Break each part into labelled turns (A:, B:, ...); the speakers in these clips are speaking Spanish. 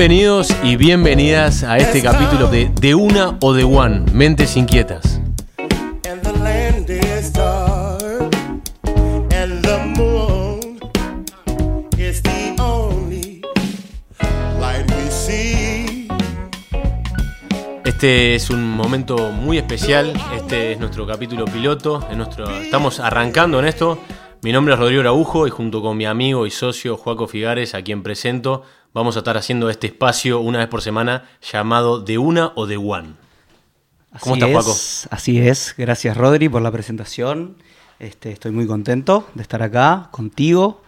A: Bienvenidos y bienvenidas a este capítulo de De Una o de One, Mentes Inquietas. Este es un momento muy especial, este es nuestro capítulo piloto, nuestro, estamos arrancando en esto. Mi nombre es Rodrigo Araujo y junto con mi amigo y socio Joaco Figares, a quien presento, vamos a estar haciendo este espacio una vez por semana llamado De Una o de One. ¿Cómo
B: Así
A: estás, Paco?
B: es, Así es, gracias Rodri por la presentación. Este, estoy muy contento de estar acá contigo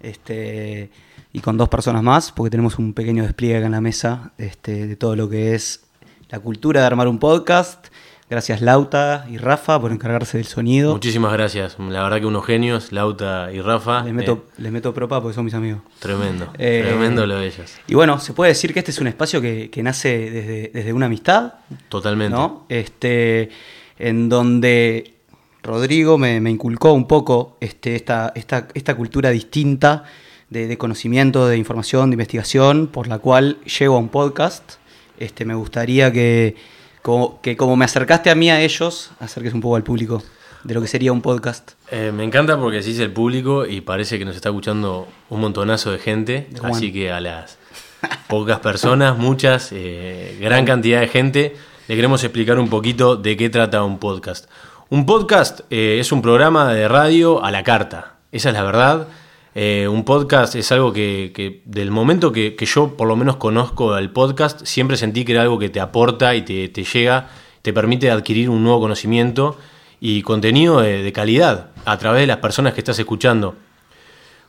B: este, y con dos personas más, porque tenemos un pequeño despliegue acá en la mesa este, de todo lo que es la cultura de armar un podcast. Gracias Lauta y Rafa por encargarse del sonido.
A: Muchísimas gracias, la verdad que unos genios, Lauta y Rafa.
B: Les meto,
A: eh,
B: les meto propa porque son mis amigos.
A: tremendo,
B: Eh,
A: tremendo lo de ellos.
B: Y bueno, se puede decir que este es un espacio que, que nace desde, desde una amistad,
A: Totalmente.
B: ¿no? Este, en donde Rodrigo me, me inculcó un poco este, esta, esta, esta cultura distinta de, de conocimiento, de información, de investigación, por la cual llego a un podcast. Este, me gustaría que como, que como me acercaste a mí a ellos, acerques un poco al público de lo que sería un podcast.
A: Eh, me encanta porque decís el público y parece que nos está escuchando un montonazo de gente.
B: De
A: así que a las pocas personas, muchas, eh, gran cantidad de gente, le queremos explicar un poquito de qué trata un podcast. Un podcast eh, es un programa de radio a la carta. Esa es la verdad. Eh, un podcast es algo que, del momento que, yo por lo menos conozco el podcast, siempre sentí que era algo que te aporta y te, llega, te permite adquirir un nuevo conocimiento y contenido de calidad a través de las personas que estás escuchando.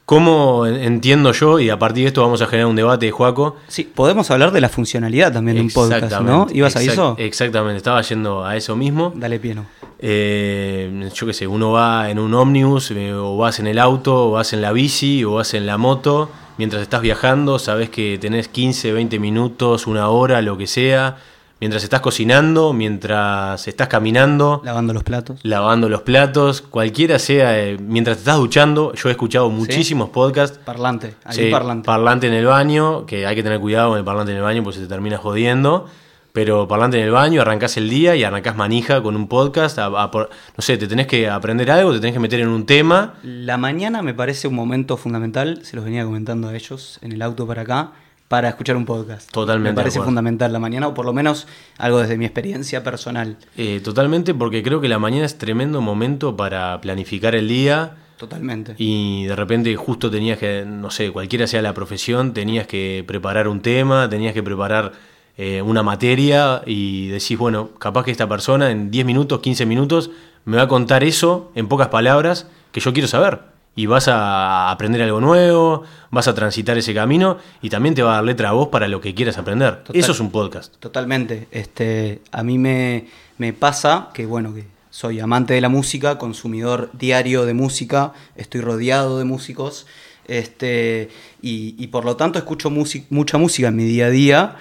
A: ¿Cómo entiendo yo? Y a partir de esto vamos a generar un debate, Juaco.
B: Sí, podemos hablar de la funcionalidad también de un podcast, ¿no? ¿Ibas a eso?
A: Exactamente, estaba yendo a eso mismo.
B: Dale pieno.
A: Eh, yo qué sé, uno va en un ómnibus, eh, o vas en el auto, o vas en la bici, o vas en la moto. Mientras estás viajando, sabes que tenés 15, 20 minutos, una hora, lo que sea. Mientras estás cocinando, mientras estás caminando,
B: Lavando los platos.
A: lavando los platos, cualquiera sea, eh, mientras te estás duchando. Yo he escuchado muchísimos podcasts.
B: Parlante, hay
A: Sí,
B: un parlante.
A: parlante en el baño, que hay que tener cuidado con el parlante en el baño porque se te termina jodiendo. Pero parlante en el baño, arrancás el día y arrancás manija con un podcast. a- a por- no sé, te tenés que aprender algo, te tenés que meter en un tema.
B: La mañana me parece un momento fundamental, se los venía comentando a ellos en el auto para acá, para escuchar un podcast.
A: Totalmente
B: Me parece fundamental la mañana, o por lo menos algo desde mi experiencia personal.
A: Eh, totalmente, porque creo que la mañana es tremendo momento para planificar el día.
B: Totalmente.
A: Y de repente justo tenías que, no sé, cualquiera sea la profesión, tenías que preparar un tema, tenías que preparar eh, una materia y decís, bueno, capaz que esta persona en 10 minutos, 15 minutos me va a contar eso en pocas palabras que yo quiero saber. Y vas a aprender algo nuevo, vas a transitar ese camino y también te va a dar letra a vos para lo que quieras aprender.
B: Total.
A: Eso es un podcast.
B: Totalmente. Este, a mí me, me pasa que, bueno, que soy amante de la música, consumidor diario de música, estoy rodeado de músicos, este, y, y por lo tanto escucho mucha música en mi día a día,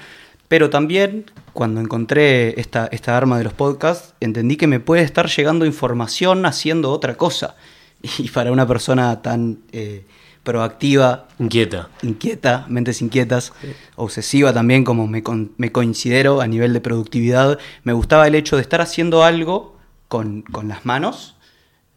B: pero también cuando encontré esta, esta arma de los podcasts, entendí que me puede estar llegando información haciendo otra cosa. Y para una persona tan eh, proactiva
A: Inquieta.
B: inquieta, mentes inquietas, obsesiva también, como me, con- me considero a nivel de productividad, me gustaba el hecho de estar haciendo algo con, con las manos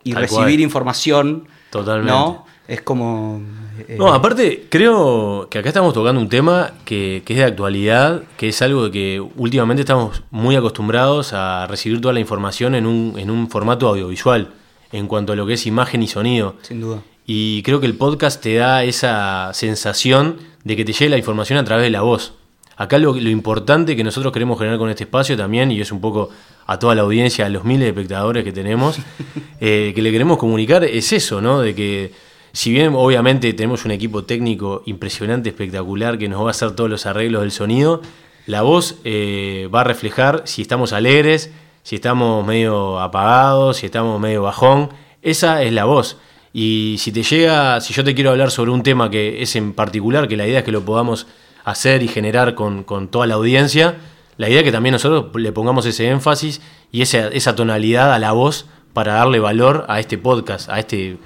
B: y
A: Tal
B: recibir
A: cual.
B: información.
A: Totalmente.
B: ¿no? Es como... eh,
A: No, aparte, creo que acá estamos tocando un tema que, que es de actualidad, que es algo que últimamente estamos muy acostumbrados a recibir toda la información en un, en un formato audiovisual, en cuanto a lo que es imagen y sonido.
B: Sin duda.
A: Y creo que el podcast te da esa sensación de que te llegue la información a través de la voz. Acá lo, lo importante que nosotros queremos generar con este espacio también, y es un poco a toda la audiencia, a los miles de espectadores que tenemos, eh, que le queremos comunicar es eso, ¿no? De que si bien obviamente tenemos un equipo técnico impresionante, espectacular, que nos va a hacer todos los arreglos del sonido, la voz eh, va a reflejar si estamos alegres, si estamos medio apagados, si estamos medio bajón. Esa es la voz. Y si te llega, si yo te quiero hablar sobre un tema que es en particular, que la idea es que lo podamos hacer y generar con, con toda la audiencia, la idea es que también nosotros le pongamos ese énfasis y esa, esa tonalidad a la voz para darle valor a este podcast, a este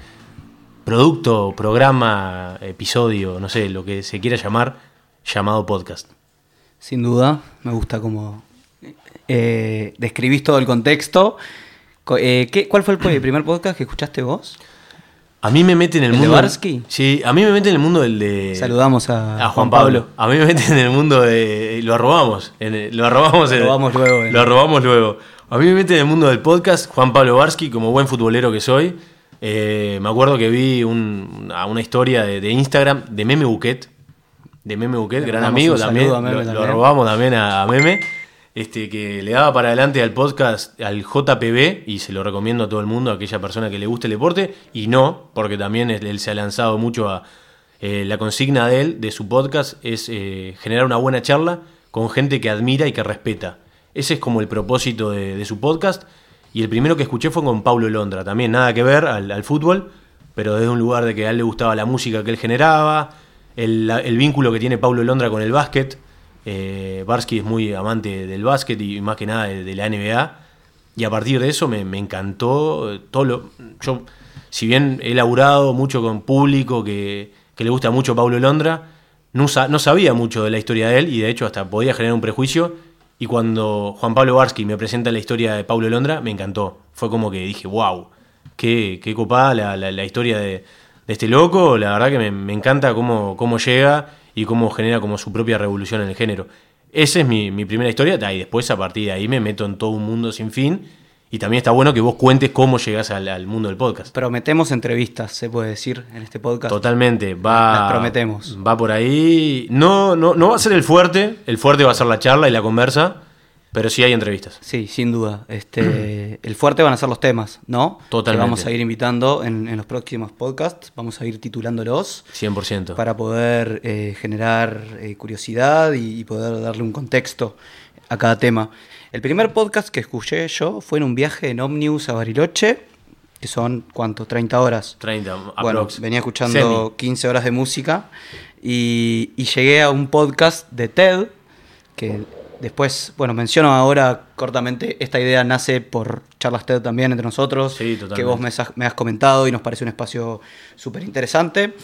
A: producto, programa, episodio, no sé, lo que se quiera llamar, llamado podcast.
B: sin duda. Me gusta como eh, describís todo el contexto. Co- eh, ¿qué- ¿Cuál fue el primer podcast que escuchaste vos?
A: A mí me mete en el,
B: ¿El de
A: mundo.
B: Barsky?
A: Sí, a mí me mete en el mundo del de.
B: Saludamos a,
A: a Juan Pablo. A mí me mete en el mundo de. Lo arrobamos. en lo arrobamos,
B: Lo
A: en-
B: arrobamos luego, eh.
A: Lo arrobamos luego. A mí me mete en el mundo del podcast Juan Pablo Barsky, como buen futbolero que soy. Eh, me acuerdo que vi un- una, historia de, de Instagram de Meme Buquet. De Meme Buquet,
B: Le
A: gran amigo también.
B: a Meme
A: lo, lo
B: también.
A: arrobamos también a, a Meme. Este, que le daba para adelante al podcast, al JPB, y se lo recomiendo a todo el mundo, a aquella persona que le guste el deporte, y no, porque también él, se ha lanzado mucho a. eh, la consigna de él, de su podcast, es eh, generar una buena charla con gente que admira y que respeta. Ese es como el propósito de, su podcast. Y el primero que escuché fue con Paulo Londra, también nada que ver al, fútbol, pero desde un lugar de que a él le gustaba la música que él generaba, el, el vínculo que tiene Paulo Londra con el básquet. Eh, Barsky es muy amante del básquet y más que nada de, la NBA. Y a partir de eso me, encantó todo. Yo, si bien he laburado mucho con público que, que le gusta mucho Paulo Londra, no, no sabía mucho de la historia de él y de hecho hasta podía generar un prejuicio. Y cuando Juan Pablo Barsky me presenta la historia de Paulo Londra, me encantó. Fue como que dije, wow, qué, qué copada la, historia de, este loco. La verdad que me, encanta cómo llega y cómo genera como su propia revolución en el género. Esa es mi, mi primera historia, y después a partir de ahí me meto en todo un mundo sin fin. Y también está bueno que vos cuentes cómo llegás al, al mundo del podcast.
B: Prometemos entrevistas, se puede decir, en este podcast.
A: Totalmente, va.
B: Las prometemos.
A: Va por ahí. No, no, no va a ser el fuerte. El fuerte va a ser la charla y la conversa. Pero sí hay entrevistas.
B: Sí, sin duda. Este, el fuerte van a ser los temas, ¿no?
A: Totalmente.
B: Que vamos a ir invitando en, en los próximos podcasts. Vamos a ir titulándolos
A: 100%.
B: para poder eh, generar eh, curiosidad y, y poder darle un contexto a cada tema. El primer podcast que escuché yo fue en un viaje en Omnibus a Bariloche, que son, ¿cuánto? 30 horas.
A: 30,
B: Bueno,
A: aprox.
B: venía escuchando
A: Semi.
B: 15 horas de música y, y llegué a un podcast de TED que después, bueno, menciono ahora cortamente, esta idea nace por charlas TED también entre nosotros,
A: Sí,
B: que vos me, has- me has comentado y nos parece un espacio súper interesante,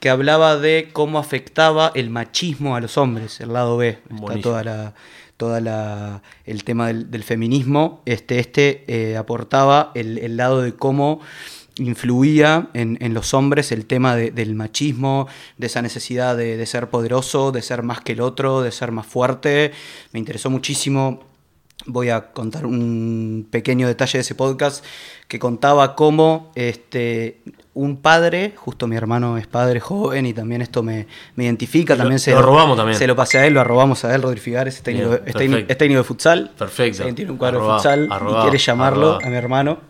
B: que hablaba de cómo afectaba el machismo a los hombres, el lado B, está toda la toda la el tema del, del feminismo. Este este eh, aportaba el, el lado de cómo influía en, en los hombres el tema de- del machismo, de esa necesidad de, de ser poderoso, de ser más que el otro, de ser más fuerte. Me interesó muchísimo. Voy a contar un pequeño detalle de ese podcast que contaba cómo este, un padre, justo mi hermano es padre joven y también esto me, me identifica,
A: Lo-
B: también se
A: lo robamos también.
B: Se lo pasé a él, lo arrobamos a él, Rodri Figares, es técnico,
A: Bien,
B: es técnico-
A: perfecto.
B: es técnico de futsal.
A: Perfecto.
B: Tiene un cuadro de futsal y quiere llamarlo a mi hermano,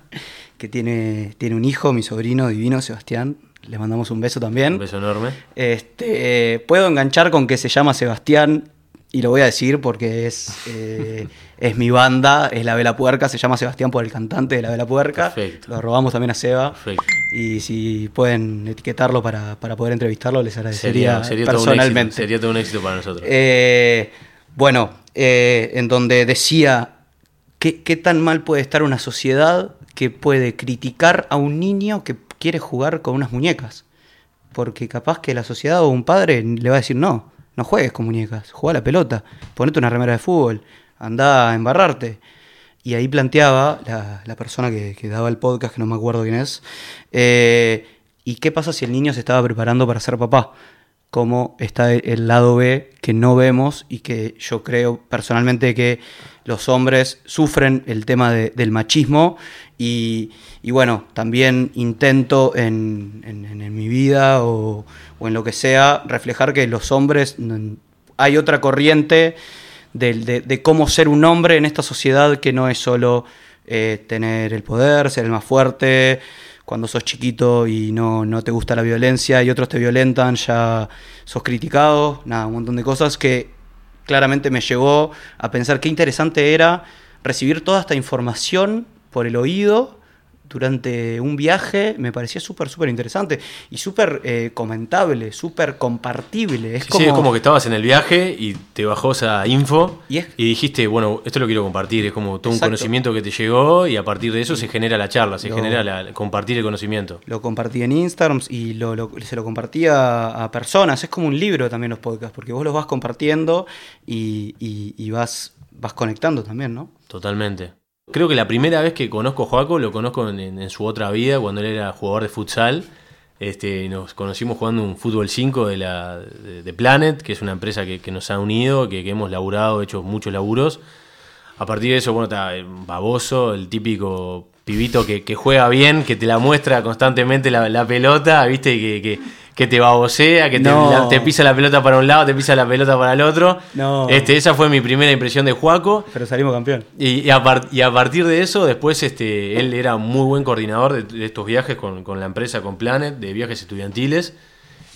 B: que tiene, tiene un hijo, mi sobrino divino, Sebastián. Le mandamos un beso también.
A: Un beso enorme.
B: Este, eh, puedo enganchar con que se llama Sebastián y lo voy a decir porque es, eh, es mi banda, es La Vela Puerca, se llama Sebastián por el cantante de La Vela Puerca.
A: Perfecto.
B: Lo robamos también a Seba.
A: Perfecto.
B: Y si pueden etiquetarlo para, para poder entrevistarlo, les agradecería
A: Sería, sería, todo un éxito,
B: personalmente.
A: sería todo un éxito para nosotros.
B: Eh, bueno, eh, en donde decía ¿qué, qué tan mal puede estar una sociedad que puede criticar a un niño que quiere jugar con unas muñecas. Porque capaz que la sociedad o un padre le va a decir, no, no juegues con muñecas, juega la pelota, ponete una remera de fútbol, anda a embarrarte. Y ahí planteaba la, la persona que, que daba el podcast, que no me acuerdo quién es, eh, ¿y qué pasa si el niño se estaba preparando para ser papá? Cómo está el, lado B que no vemos y que yo creo personalmente que los hombres sufren el tema de- del machismo. Y, bueno, también intento en, mi vida o, en lo que sea reflejar que los hombres, hay otra corriente de cómo ser un hombre en esta sociedad que no es solo eh, tener el poder, ser el más fuerte, cuando sos chiquito y no, no te gusta la violencia y otros te violentan, ya sos criticado, nada, un montón de cosas que claramente me llevó a pensar qué interesante era recibir toda esta información por el oído durante un viaje me parecía súper, súper interesante y súper eh, comentable, súper compartible. Es
A: Sí,
B: como,
A: sí, es como que estabas en el viaje y te bajó esa info
B: Y
A: dijiste, bueno, esto lo quiero compartir. Es como todo un conocimiento que te llegó y a partir de eso se genera la charla, se
B: Lo-
A: genera la, compartir el conocimiento.
B: Lo compartí en Instagram y lo, lo- se lo compartía a, a personas. Es como un libro también los podcasts, porque vos los vas compartiendo y, y- y vas, vas conectando también, ¿no?
A: Totalmente. Creo que la primera vez que conozco a Joaco lo conozco en, su otra vida, cuando él era jugador de futsal. Este, nos conocimos jugando un fútbol 5 de, la, de, Planet, que es una empresa que, nos ha unido, que, hemos laburado, hecho muchos laburos. A partir de eso, bueno, está eh, baboso, el típico pibito que, que juega bien, que te la muestra constantemente la, la pelota, viste, que, que, te babosea, que te,
B: No.
A: la- te pisa la pelota para un lado, te pisa la pelota para el otro.
B: No.
A: Este, esa fue mi primera impresión de Juaco.
B: Pero salimos campeón.
A: Y, y a par- y a partir de eso, después este, él era muy buen coordinador de, de estos viajes con, con la empresa, con Planet, de viajes estudiantiles.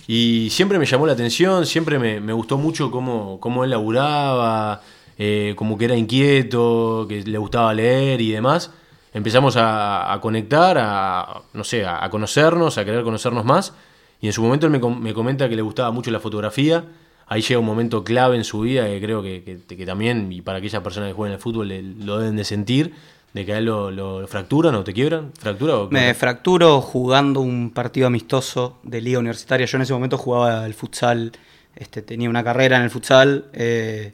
A: Y siempre me llamó la atención, siempre me, me gustó mucho cómo, cómo él laburaba, eh, como que era inquieto, que le gustaba leer y demás. Empezamos a, a conectar, a, no sé, a, a conocernos, a querer conocernos más. Y en su momento él me, com- me comenta que le gustaba mucho la fotografía. Ahí llega un momento clave en su vida que creo que, que- que también, y para aquellas personas que juegan al fútbol, le- lo deben de sentir, de que a él lo, lo fracturan o te quiebran. ¿Fractura o
B: Me fracturo jugando un partido amistoso de liga universitaria. Yo en ese momento jugaba al futsal, este, tenía una carrera en el futsal eh,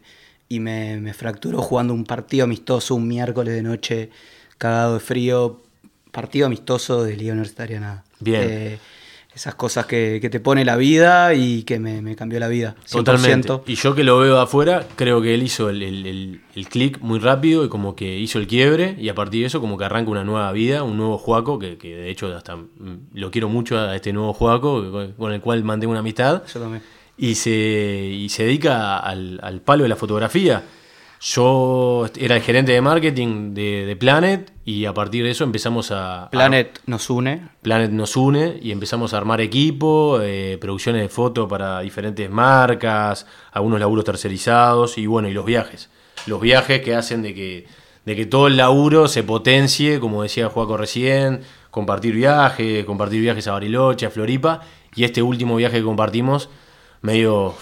B: y me, me fracturó jugando un partido amistoso un miércoles de noche, cagado de frío. Partido amistoso de liga universitaria, nada.
A: Bien.
B: Eh, esas cosas que, que te pone la vida y que me, me cambió la vida. 100%.
A: Totalmente. Y yo que lo veo afuera, creo que él hizo el, el- el- el clic muy rápido y como que hizo el quiebre y a partir de eso como que arranca una nueva vida, un nuevo Juaco, que, que de hecho hasta mm, lo quiero mucho a este nuevo Juaco, con el cual mantengo una amistad.
B: Yo también.
A: y se, y se dedica al, al palo de la fotografía. Yo era el gerente de marketing de, de Planet y a partir de eso empezamos a...
B: Planet nos une.
A: Planet nos une y empezamos a armar equipo, eh, producciones de foto para diferentes marcas, algunos laburos tercerizados y bueno, y los viajes. Los viajes que hacen de que, de que todo el laburo se potencie, como decía Juaco recién, compartir viajes, compartir viajes a Bariloche, a Floripa y este último viaje que compartimos, medio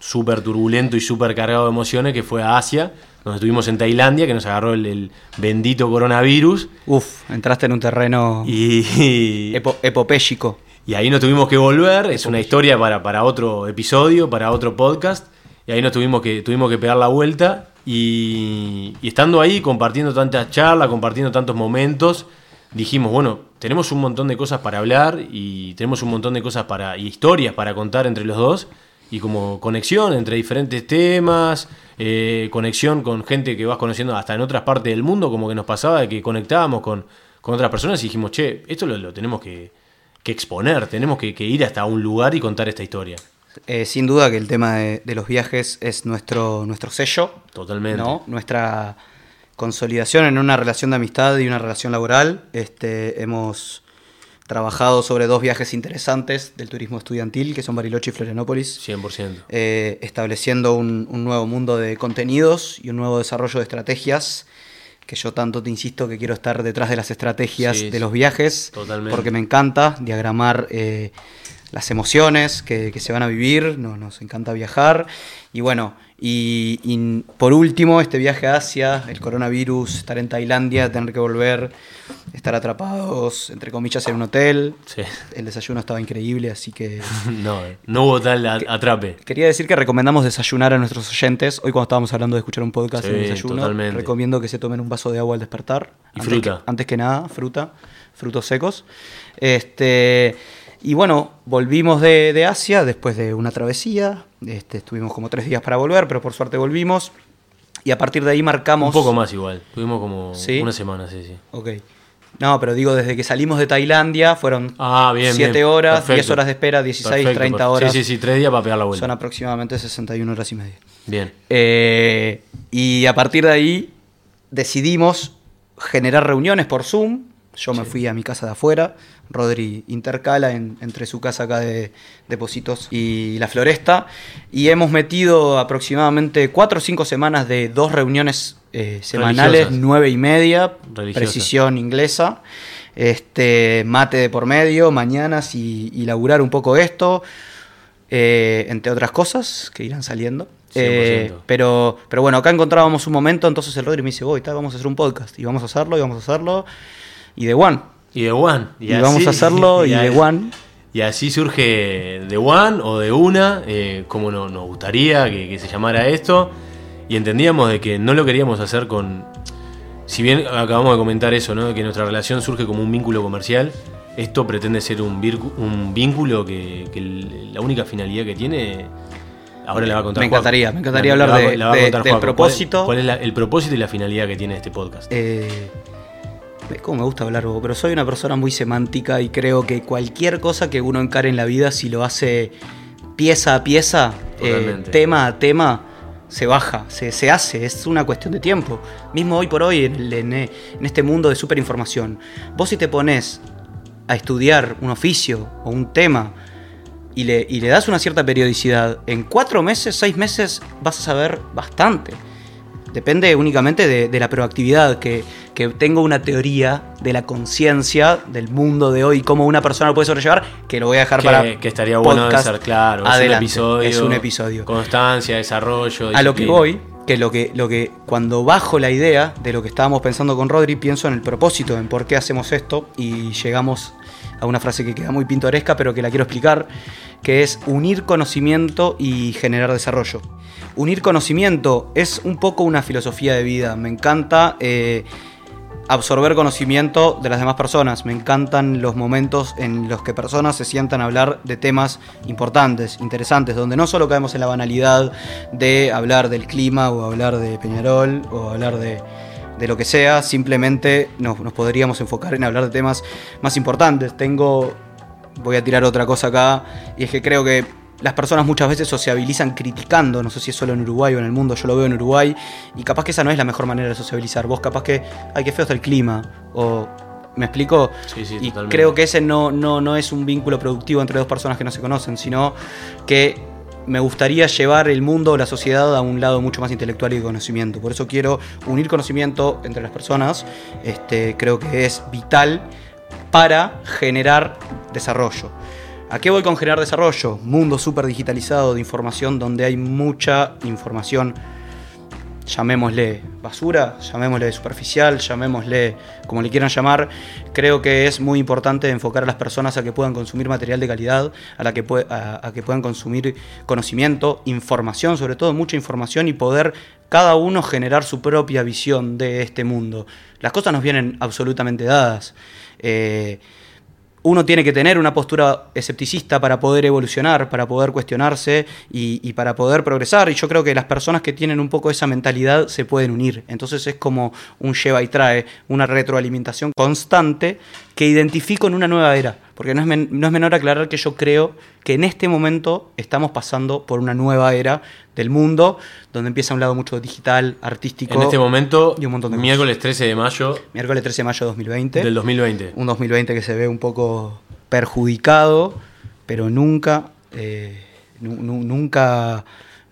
A: súper turbulento y súper cargado de emociones, que fue a Asia, donde estuvimos en Tailandia, que nos agarró el, el bendito coronavirus.
B: Uf, entraste en un terreno
A: Y,
B: epo- epopéyico.
A: y ahí nos tuvimos que volver, es una historia para, para otro episodio, para otro podcast, y ahí nos tuvimos que, tuvimos que pegar la vuelta, y, y estando ahí, compartiendo tantas charlas, compartiendo tantos momentos, dijimos, bueno, tenemos un montón de cosas para hablar, y tenemos un montón de cosas para, y historias para contar entre los dos, y como conexión entre diferentes temas, eh, conexión con gente que vas conociendo hasta en otras partes del mundo, como que nos pasaba de que conectábamos con, con otras personas y dijimos, che, esto lo, lo tenemos que, que exponer, tenemos que, que ir hasta un lugar y contar esta historia.
B: Eh, sin duda que el tema de, de los viajes es nuestro, nuestro sello,
A: Totalmente.
B: ¿no? Nuestra consolidación en una relación de amistad y una relación laboral. Este, hemos trabajado sobre dos viajes interesantes del turismo estudiantil, que son Bariloche y Florianópolis,
A: 100%.
B: eh, estableciendo un, un nuevo mundo de contenidos y un nuevo desarrollo de estrategias, que yo tanto te insisto que quiero estar detrás de las estrategias
A: Sí,
B: de los viajes,
A: Totalmente.
B: porque me encanta diagramar eh, las emociones que, que se van a vivir, no, nos encanta viajar. Y bueno, y, y por último, este viaje a Asia, el coronavirus, estar en Tailandia, tener que volver, estar atrapados, entre comillas, en un hotel.
A: Sí.
B: El desayuno estaba increíble, así que
A: No, no hubo tal atrape.
B: Quería decir que recomendamos desayunar a nuestros oyentes. Hoy cuando estábamos hablando de escuchar un podcast
A: Sí,
B: en desayuno,
A: totalmente.
B: recomiendo que se tomen un vaso de agua al despertar.
A: Y
B: Antes
A: fruta.
B: que- antes que nada, fruta, frutos secos. Este, y bueno, volvimos de, de Asia después de una travesía. Este, estuvimos como tres días para volver, pero por suerte volvimos. Y a partir de ahí marcamos...
A: Un poco más igual. Tuvimos como
B: ¿Sí?
A: una semana, sí, sí.
B: Ok. No, pero digo, desde que salimos de Tailandia fueron
A: Ah, bien,
B: 7
A: bien.
B: horas,
A: Perfecto.
B: 10 horas de espera, 16,
A: Perfecto,
B: 30
A: perfecto.
B: horas.
A: Sí, sí, sí, tres días para pegar la vuelta.
B: Son aproximadamente 61 horas y media.
A: Bien.
B: Eh, y a partir de ahí decidimos generar reuniones por Zoom. Yo me fui a mi casa de afuera. Rodri intercala en- entre su casa acá de Depósitos y La Floresta. Y hemos metido aproximadamente cuatro o cinco semanas de dos reuniones eh, semanales, nueve y media,
A: Religiosas.
B: precisión inglesa. este, mate de por medio, mañanas y, y laburar un poco esto, eh, entre otras cosas que irán saliendo. Eh,
A: 100%.
B: pero, pero bueno, acá encontrábamos un momento, entonces el Rodri me dice, voy, vamos a hacer un podcast. Y vamos a hacerlo, y vamos a hacerlo. Y de One.
A: Y de One.
B: Y, vamos a hacerlo, y, de
A: ahí-
B: One.
A: Y así surge de One o de una, eh, como no- nos gustaría que, que se llamara esto. Y entendíamos de que no lo queríamos hacer con. Si bien acabamos de comentar eso, ¿no? Que nuestra relación surge como un vínculo comercial, esto pretende ser un, un vínculo que, que la única finalidad que tiene. Ahora la va a contar
B: Me encantaría, me encantaría
A: La-
B: hablar de- del
A: Juaco. ¿Cuál-
B: propósito.
A: ¿Cuál, es la- el propósito y la finalidad que tiene este podcast?
B: Eh, ¿ves cómo me gusta hablar, vos? Pero soy una persona muy semántica y creo que cualquier cosa que uno encare en la vida, si lo hace pieza a pieza, eh, tema a tema, se baja, se, se hace, es una cuestión de tiempo. Mismo hoy por hoy, en, el- en, en este mundo de superinformación, vos si te pones a estudiar un oficio o un tema y le, y le das una cierta periodicidad, en cuatro meses, seis meses vas a saber bastante. Depende únicamente de, de la proactividad, que, que tengo una teoría de la conciencia del mundo de hoy, cómo una persona lo puede sobrellevar, que lo voy a dejar
A: que,
B: para
A: que estaría bueno de ser claro. Es un
B: adelante.
A: episodio.
B: Es un episodio.
A: Constancia, desarrollo.
B: A lo que voy, que lo que, lo que cuando bajo la idea de lo que estábamos pensando con Rodri, pienso en el propósito, en por qué hacemos esto, y llegamos a una frase que queda muy pintoresca, pero que la quiero explicar, que es unir conocimiento y generar desarrollo. Unir conocimiento es un poco una filosofía de vida. Me encanta eh, absorber conocimiento de las demás personas. Me encantan los momentos en los que personas se sientan a hablar de temas importantes, interesantes, donde no solo caemos en la banalidad de hablar del clima o hablar de Peñarol o hablar de, de lo que sea, simplemente nos, nos podríamos enfocar en hablar de temas más importantes. Tengo, voy a tirar otra cosa acá, y es que creo que las personas muchas veces sociabilizan criticando, no sé si es solo en Uruguay o en el mundo, yo lo veo en Uruguay, y capaz que esa no es la mejor manera de sociabilizar. Vos capaz que, ay, qué feo está el clima, o... ¿Me explico?
A: Sí, sí,
B: y
A: totalmente.
B: creo que ese no, no, no es un vínculo productivo entre dos personas que no se conocen, sino que me gustaría llevar el mundo la sociedad a un lado mucho más intelectual y de conocimiento. Por eso quiero unir conocimiento entre las personas. Este, creo que es vital para generar desarrollo. ¿A qué voy con generar desarrollo? Mundo súper digitalizado de información donde hay mucha información, llamémosle basura, llamémosle superficial, llamémosle como le quieran llamar. Creo que es muy importante enfocar a las personas a que puedan consumir material de calidad, a, la que, a que puedan consumir conocimiento, información, sobre todo mucha información y poder cada uno generar su propia visión de este mundo. Las cosas nos vienen absolutamente dadas. Eh, uno tiene que tener una postura escepticista para poder evolucionar, para poder cuestionarse y, y para poder progresar. Y yo creo que las personas que tienen un poco esa mentalidad se pueden unir. Entonces es como un lleva y trae, una retroalimentación constante que identifico en una nueva era. Porque no es, men- no es menor aclarar que yo creo que en este momento estamos pasando por una nueva era del mundo, donde empieza un lado mucho digital, artístico.
A: En este momento,
B: y un montón de cosas.
A: miércoles 13 de mayo
B: Miércoles 13 de mayo de 2020
A: del 2020.
B: un 2020 que se ve un poco perjudicado, pero nunca, eh, nu- nu- nunca,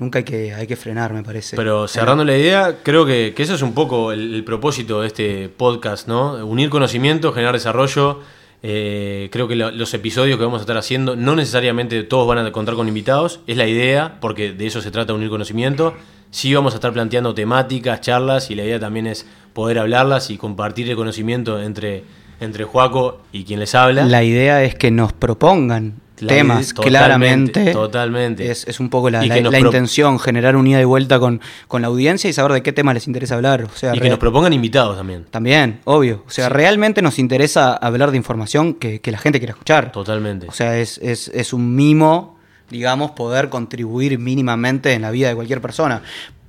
B: nunca hay que, hay que frenar, me parece.
A: Pero cerrando la idea, creo que, que eso es un poco el, el propósito de este podcast, ¿no? Unir conocimiento, generar desarrollo. Eh, creo que lo- los episodios que vamos a estar haciendo, no necesariamente todos van a contar con invitados, es la idea, porque de eso se trata, unir conocimiento. Sí vamos a estar planteando temáticas, charlas, y la idea también es poder hablarlas y compartir el conocimiento entre, entre Juaco y quien les habla.
B: La idea es que nos propongan temas
A: idea-
B: claramente.
A: totalmente, totalmente.
B: Es, es un poco la, la- intención, generar un ida y vuelta con, con la audiencia y saber de qué tema les interesa hablar. O sea,
A: y que nos propongan invitados también.
B: también, obvio. O sea, realmente nos interesa hablar de información que, que la gente quiera escuchar.
A: Totalmente.
B: O sea, es, es- es un mimo, digamos, poder contribuir mínimamente en la vida de cualquier persona.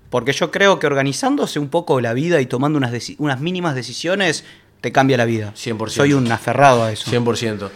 B: Porque yo creo que organizándose un poco la vida y tomando unas, unas mínimas decisiones, te cambia la vida.
A: 100%.
B: Soy un aferrado a eso.
A: 100%.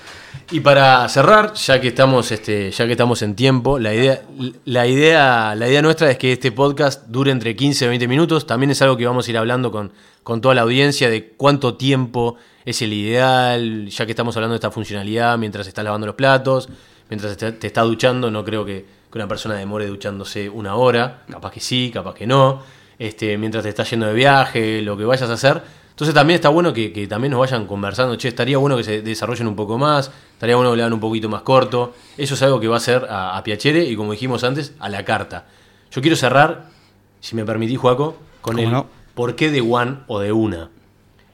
A: Y para cerrar, ya que estamos, este, ya que estamos en tiempo, la idea, la, idea, la idea nuestra es que este podcast dure entre 15 y 20 minutos. También es algo que vamos a ir hablando con, con toda la audiencia de cuánto tiempo es el ideal, ya que estamos hablando de esta funcionalidad mientras estás lavando los platos, mientras te, te estás duchando. No creo que, que una persona demore duchándose una hora, capaz que sí, capaz que no. Este, mientras te estás yendo de viaje, lo que vayas a hacer. Entonces también está bueno que, que también nos vayan conversando, che, estaría bueno que se desarrollen un poco más, estaría bueno que le hagan un poquito más corto. Eso es algo que va a ser a, a Piacere y como dijimos antes, a la carta. Yo quiero cerrar, si me permitís, Juaco, con
B: ¿Cómo
A: el
B: no?
A: por qué de one o de una.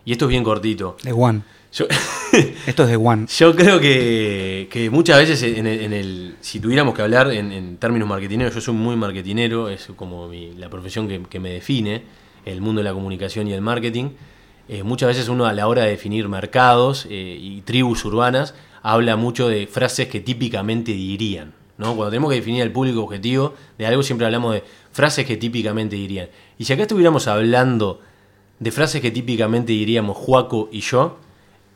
A: Y esto es bien cortito.
B: De One.
A: Yo,
B: Esto es de One.
A: yo creo que, que muchas veces en el, en el- si tuviéramos que hablar en, en términos marketineros, yo soy muy marketinero, es como mi- la profesión que, que me define, el mundo de la comunicación y el marketing. Eh, muchas veces uno a la hora de definir mercados eh, y tribus urbanas habla mucho de frases que típicamente dirían. ¿no? Cuando tenemos que definir el público objetivo de algo, siempre hablamos de frases que típicamente dirían. Y si acá estuviéramos hablando de frases que típicamente diríamos Juaco y yo,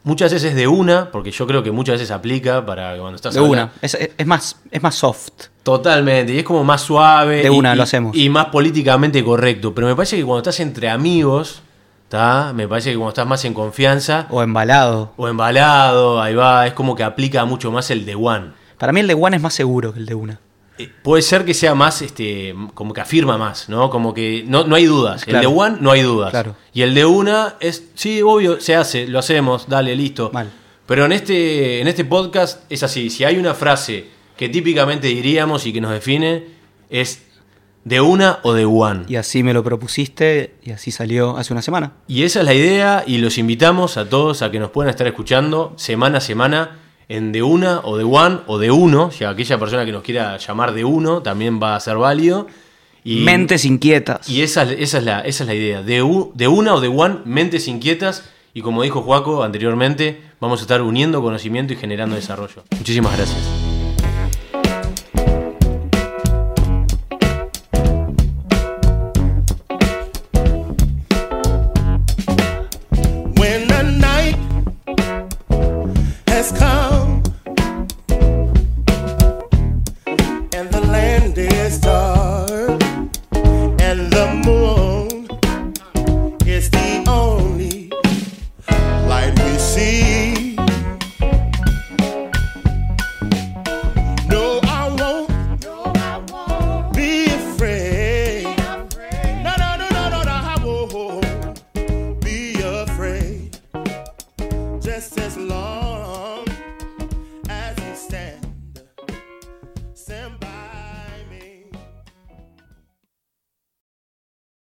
A: muchas veces de una, porque yo creo que muchas veces aplica para cuando estás
B: De
A: hablando-
B: una. Es, es- es más, es más soft.
A: Totalmente, y es como más suave.
B: De una,
A: y-
B: lo hacemos.
A: Y más políticamente correcto. Pero me parece que cuando estás entre amigos, ¿tá? me parece que cuando estás más en confianza
B: O embalado.
A: o embalado, ahí va, es como que aplica mucho más el de one.
B: Para mí el de One es más seguro que el de una.
A: Eh, Puede ser que sea más, este, como que afirma más, ¿no? Como que no, no hay dudas. El de one no hay dudas.
B: Claro.
A: Y el de una es, sí, obvio, se hace, lo hacemos, dale, listo.
B: Mal.
A: Pero en este, en este podcast es así, si hay una frase que típicamente diríamos y que nos define, es de una o de one.
B: Y así me lo propusiste y así salió hace una semana.
A: Y esa es la idea y los invitamos a todos a que nos puedan estar escuchando semana a semana en de una o de one o de uno, ya aquella persona que nos quiera llamar de uno también va a ser válido. Y,
B: Mentes inquietas.
A: y esa, esa, es la, esa es la idea, de, u- de una o de one, mentes inquietas y como dijo Juaco anteriormente, vamos a estar uniendo conocimiento y generando desarrollo. Muchísimas gracias.